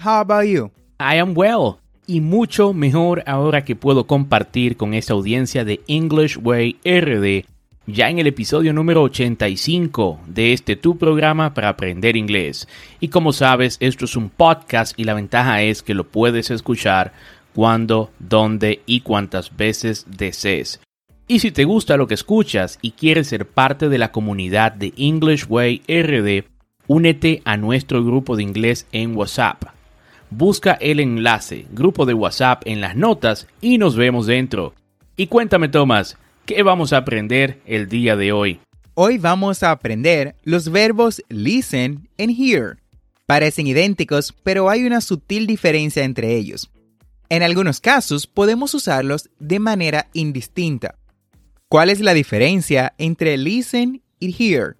How about you? I am well. Y mucho mejor ahora que puedo compartir con esta audiencia de English Way RD ya en el episodio número 85 de este tu programa para aprender inglés. Y como sabes, esto es un podcast y la ventaja es que lo puedes escuchar cuando, dónde y cuántas veces desees. Y si te gusta lo que escuchas y quieres ser parte de la comunidad de English Way RD, únete a nuestro grupo de inglés en WhatsApp busca el enlace, grupo de WhatsApp en las notas y nos vemos dentro. Y cuéntame Tomás, ¿qué vamos a aprender el día de hoy? Hoy vamos a aprender los verbos listen and hear. Parecen idénticos, pero hay una sutil diferencia entre ellos. En algunos casos podemos usarlos de manera indistinta. ¿Cuál es la diferencia entre listen y hear?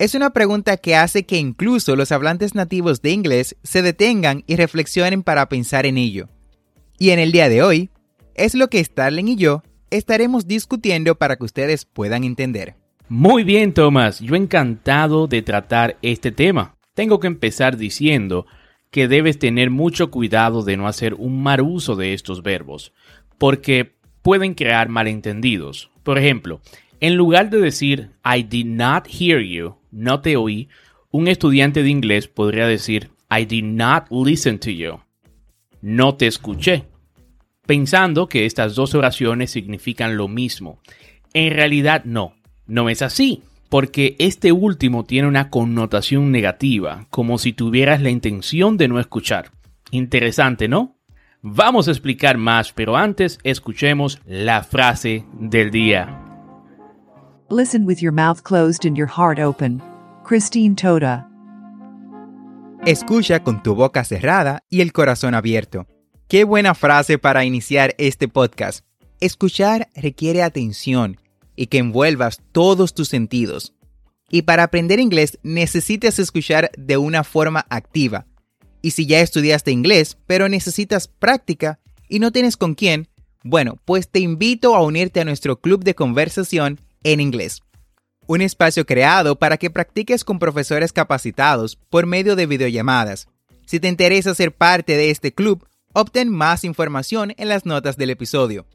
Es una pregunta que hace que incluso los hablantes nativos de inglés se detengan y reflexionen para pensar en ello. Y en el día de hoy, es lo que Starling y yo estaremos discutiendo para que ustedes puedan entender. Muy bien, Thomas, yo encantado de tratar este tema. Tengo que empezar diciendo que debes tener mucho cuidado de no hacer un mal uso de estos verbos, porque pueden crear malentendidos. Por ejemplo, en lugar de decir I did not hear you, no te oí, un estudiante de inglés podría decir I did not listen to you. No te escuché. Pensando que estas dos oraciones significan lo mismo. En realidad no, no es así, porque este último tiene una connotación negativa, como si tuvieras la intención de no escuchar. Interesante, ¿no? Vamos a explicar más, pero antes escuchemos la frase del día. Listen with your mouth closed and your heart open. Christine Toda. Escucha con tu boca cerrada y el corazón abierto. Qué buena frase para iniciar este podcast. Escuchar requiere atención y que envuelvas todos tus sentidos. Y para aprender inglés necesitas escuchar de una forma activa. Y si ya estudiaste inglés, pero necesitas práctica y no tienes con quién, bueno, pues te invito a unirte a nuestro club de conversación en inglés. Un espacio creado para que practiques con profesores capacitados por medio de videollamadas. Si te interesa ser parte de este club, obtén más información en las notas del episodio.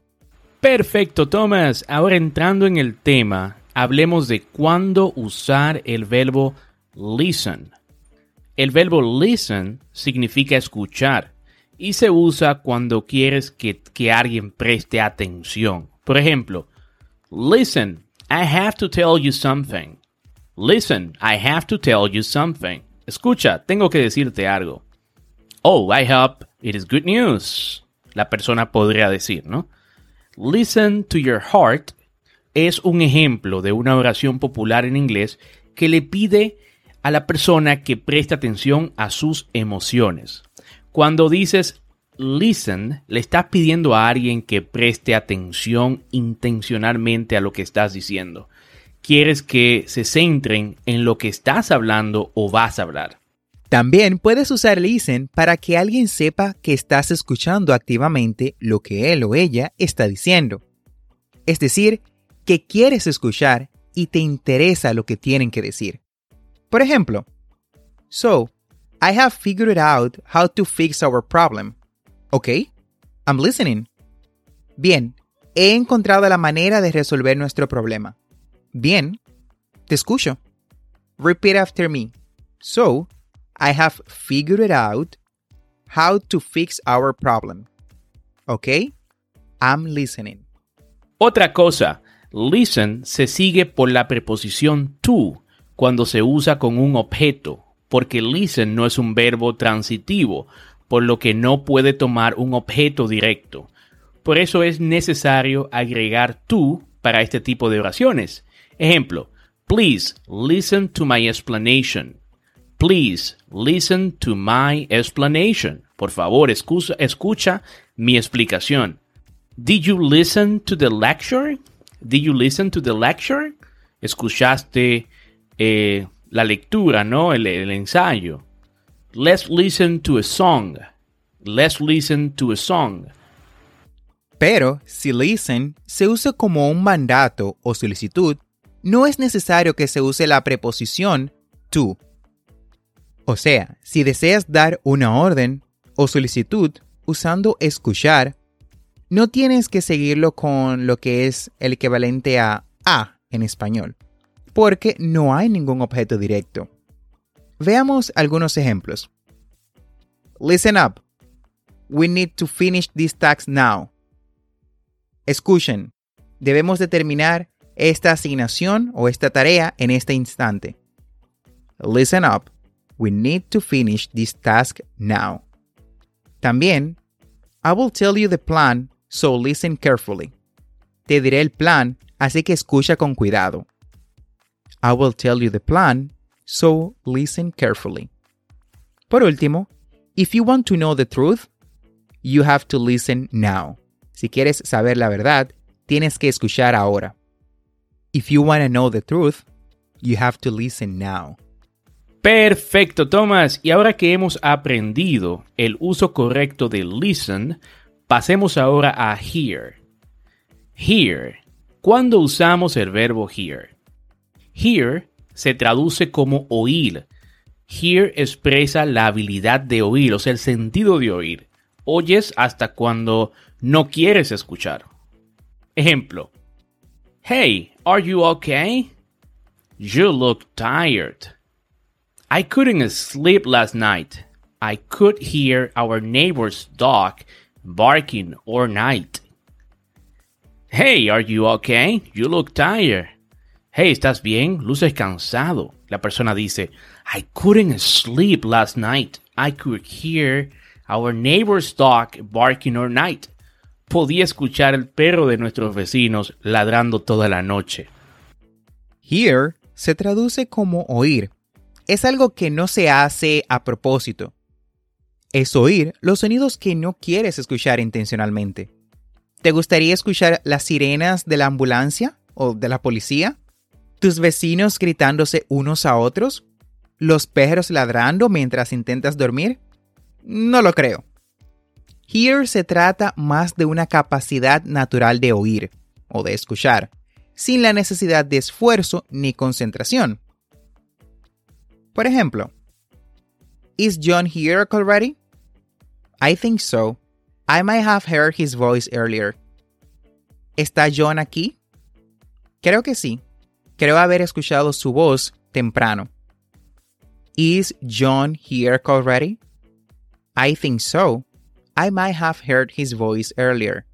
Perfecto, Thomas. Ahora entrando en el tema, hablemos de cuándo usar el verbo listen. El verbo listen significa escuchar y se usa cuando quieres que, que alguien preste atención. Por ejemplo, listen, I have to tell you something. Listen, I have to tell you something. Escucha, tengo que decirte algo. Oh, I hope it is good news. La persona podría decir, ¿no? Listen to your heart es un ejemplo de una oración popular en inglés que le pide a la persona que preste atención a sus emociones. Cuando dices listen, le estás pidiendo a alguien que preste atención intencionalmente a lo que estás diciendo. Quieres que se centren en lo que estás hablando o vas a hablar. También puedes usar listen para que alguien sepa que estás escuchando activamente lo que él o ella está diciendo. Es decir, que quieres escuchar y te interesa lo que tienen que decir. Por ejemplo, So, I have figured out how to fix our problem. Okay, I'm listening. Bien, he encontrado la manera de resolver nuestro problema. Bien, te escucho. Repeat after me. So, I have figured out how to fix our problem. Okay, I'm listening. Otra cosa, listen se sigue por la preposición to cuando se usa con un objeto, porque listen no es un verbo transitivo, por lo que no puede tomar un objeto directo. Por eso es necesario agregar to para este tipo de oraciones. Ejemplo, please listen to my explanation. Please listen to my explanation. Por favor, escucha, mi explicación. Did you listen to the lecture? Did you listen to the lecture? Escuchaste eh, la lectura, ¿no? El ensayo. Let's listen to a song. Let's listen to a song. Pero si listen se usa como un mandato o solicitud, no es necesario que se use la preposición to. O sea, si deseas dar una orden o solicitud usando escuchar, no tienes que seguirlo con lo que es el equivalente a a en español, porque no hay ningún objeto directo. Veamos algunos ejemplos. Listen up. We need to finish this task now. Escuchen. Debemos determinar esta asignación o esta tarea en este instante. Listen up. We need to finish this task now. También, I will tell you the plan, so listen carefully. Te diré el plan, así que escucha con cuidado. I will tell you the plan, so listen carefully. Por último, if you want to know the truth, you have to listen now. Si quieres saber la verdad, tienes que escuchar ahora. If you want to know the truth, you have to listen now. Perfecto, Thomas. Y ahora que hemos aprendido el uso correcto de listen, pasemos ahora a hear. Hear. ¿Cuándo usamos el verbo hear? Hear se traduce como oír. Hear expresa la habilidad de oír, o sea, el sentido de oír. Oyes hasta cuando no quieres escuchar. Ejemplo. Hey, are you okay? You look tired. I couldn't sleep last night. I could hear our neighbor's dog barking all night. Hey, are you okay? You look tired. Hey, ¿estás bien? Luces cansado. La persona dice, I couldn't sleep last night. I could hear our neighbor's dog barking all night. Podía escuchar el perro de nuestros vecinos ladrando toda la noche. Hear se traduce como oír. Es algo que no se hace a propósito. Es oír los sonidos que no quieres escuchar intencionalmente. ¿Te gustaría escuchar las sirenas de la ambulancia o de la policía? ¿Tus vecinos gritándose unos a otros? ¿Los perros ladrando mientras intentas dormir? No lo creo. Hear se trata más de una capacidad natural de oír o de escuchar, sin la necesidad de esfuerzo ni concentración. Por ejemplo, Is John here already? I think so. I might have heard his voice earlier. ¿Está John aquí? Creo que sí. Creo haber escuchado su voz temprano. Is John here already? I think so. I might have heard his voice earlier.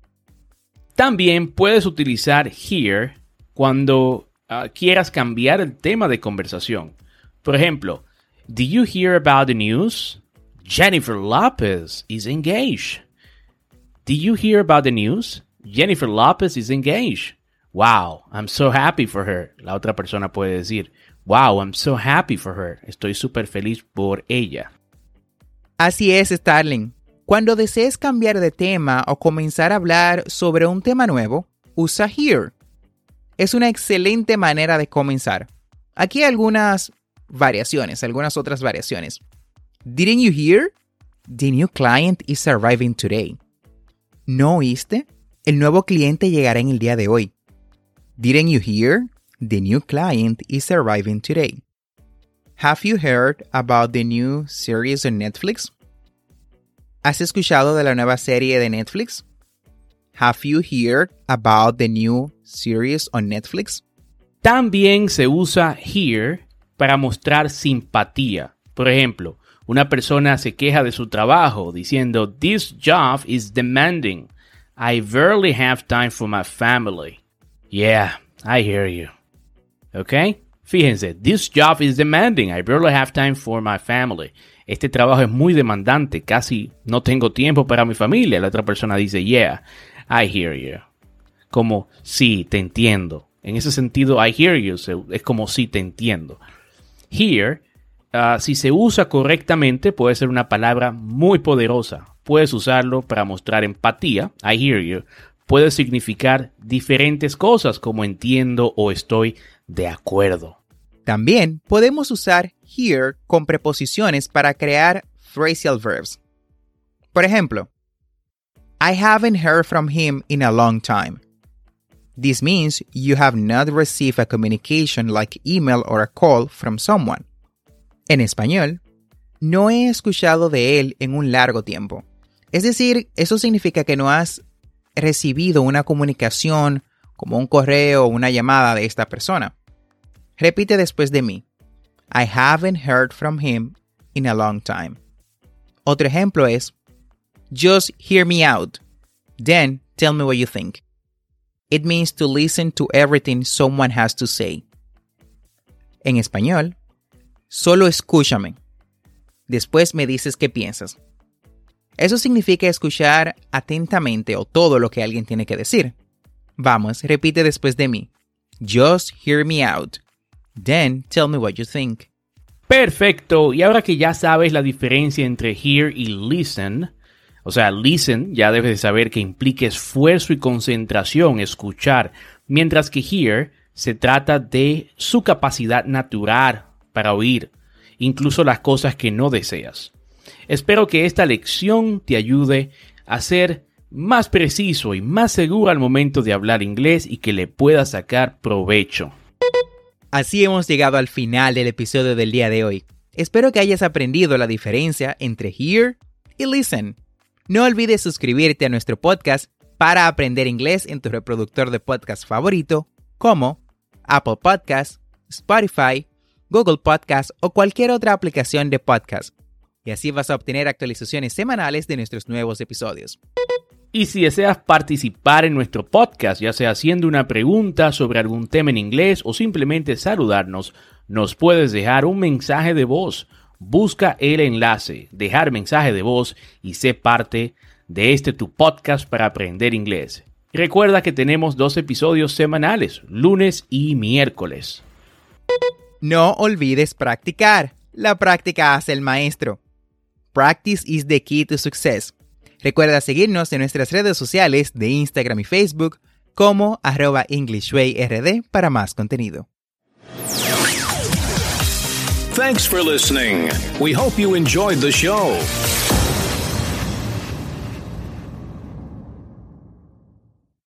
También puedes utilizar here cuando uh, quieras cambiar el tema de conversación. Por ejemplo, Did you hear about the news? Jennifer Lopez is engaged. Did you hear about the news? Jennifer Lopez is engaged. Wow, I'm so happy for her. La otra persona puede decir, Wow, I'm so happy for her. Estoy súper feliz por ella. Así es, Starling. Cuando desees cambiar de tema o comenzar a hablar sobre un tema nuevo, usa here. Es una excelente manera de comenzar. Aquí hay algunas variaciones, algunas otras variaciones. Didn't you hear? The new client is arriving today. ¿No oíste? El nuevo cliente llegará en el día de hoy. Didn't you hear? The new client is arriving today. Have you heard about the new series on Netflix? ¿Has escuchado de la nueva serie de Netflix? Have you heard about the new series on Netflix? También se usa here para mostrar simpatía. Por ejemplo, una persona se queja de su trabajo diciendo, This job is demanding. I barely have time for my family. Yeah, I hear you. ¿Ok? Fíjense, this job is demanding. I barely have time for my family. Este trabajo es muy demandante. Casi no tengo tiempo para mi familia. La otra persona dice, yeah, I hear you. Como, sí, te entiendo. En ese sentido, I hear you es como sí, te entiendo. Here, ah, si se usa correctamente, puede ser una palabra muy poderosa. Puedes usarlo para mostrar empatía, I hear you. Puede significar diferentes cosas como entiendo o estoy de acuerdo. También podemos usar here con preposiciones para crear phrasal verbs. Por ejemplo, I haven't heard from him in a long time. This means you have not received a communication like email or a call from someone. En español, no he escuchado de él en un largo tiempo. Es decir, eso significa que no has recibido una comunicación como un correo o una llamada de esta persona. Repite después de mí. I haven't heard from him in a long time. Otro ejemplo es, just hear me out. Then tell me what you think. It means to listen to everything someone has to say. En español, solo escúchame. Después me dices qué piensas. Eso significa escuchar atentamente o todo lo que alguien tiene que decir. Vamos, repite después de mí. Just hear me out. Then tell me what you think. Perfecto. Y ahora que ya sabes la diferencia entre hear y listen, o sea, listen ya debes de saber que implica esfuerzo y concentración, escuchar, mientras que hear se trata de su capacidad natural para oír, incluso las cosas que no deseas. Espero que esta lección te ayude a ser más preciso y más seguro al momento de hablar inglés y que le puedas sacar provecho. Así hemos llegado al final del episodio del día de hoy. Espero que hayas aprendido la diferencia entre hear y listen. No olvides suscribirte a nuestro podcast para aprender inglés en tu reproductor de podcast favorito, como Apple Podcasts, Spotify, Google Podcasts o cualquier otra aplicación de podcast. Y así vas a obtener actualizaciones semanales de nuestros nuevos episodios. Y si deseas participar en nuestro podcast, ya sea haciendo una pregunta sobre algún tema en inglés o simplemente saludarnos, nos puedes dejar un mensaje de voz. Busca el enlace, dejar mensaje de voz y sé parte de este tu podcast para aprender inglés. Recuerda que tenemos dos episodios semanales, lunes y miércoles. No olvides practicar. La práctica hace el maestro. Practice is the key to success. Recuerda seguirnos en nuestras redes sociales de Instagram y Facebook como arroba EnglishWayRD para más contenido. Thanks for listening. We hope you enjoyed the show.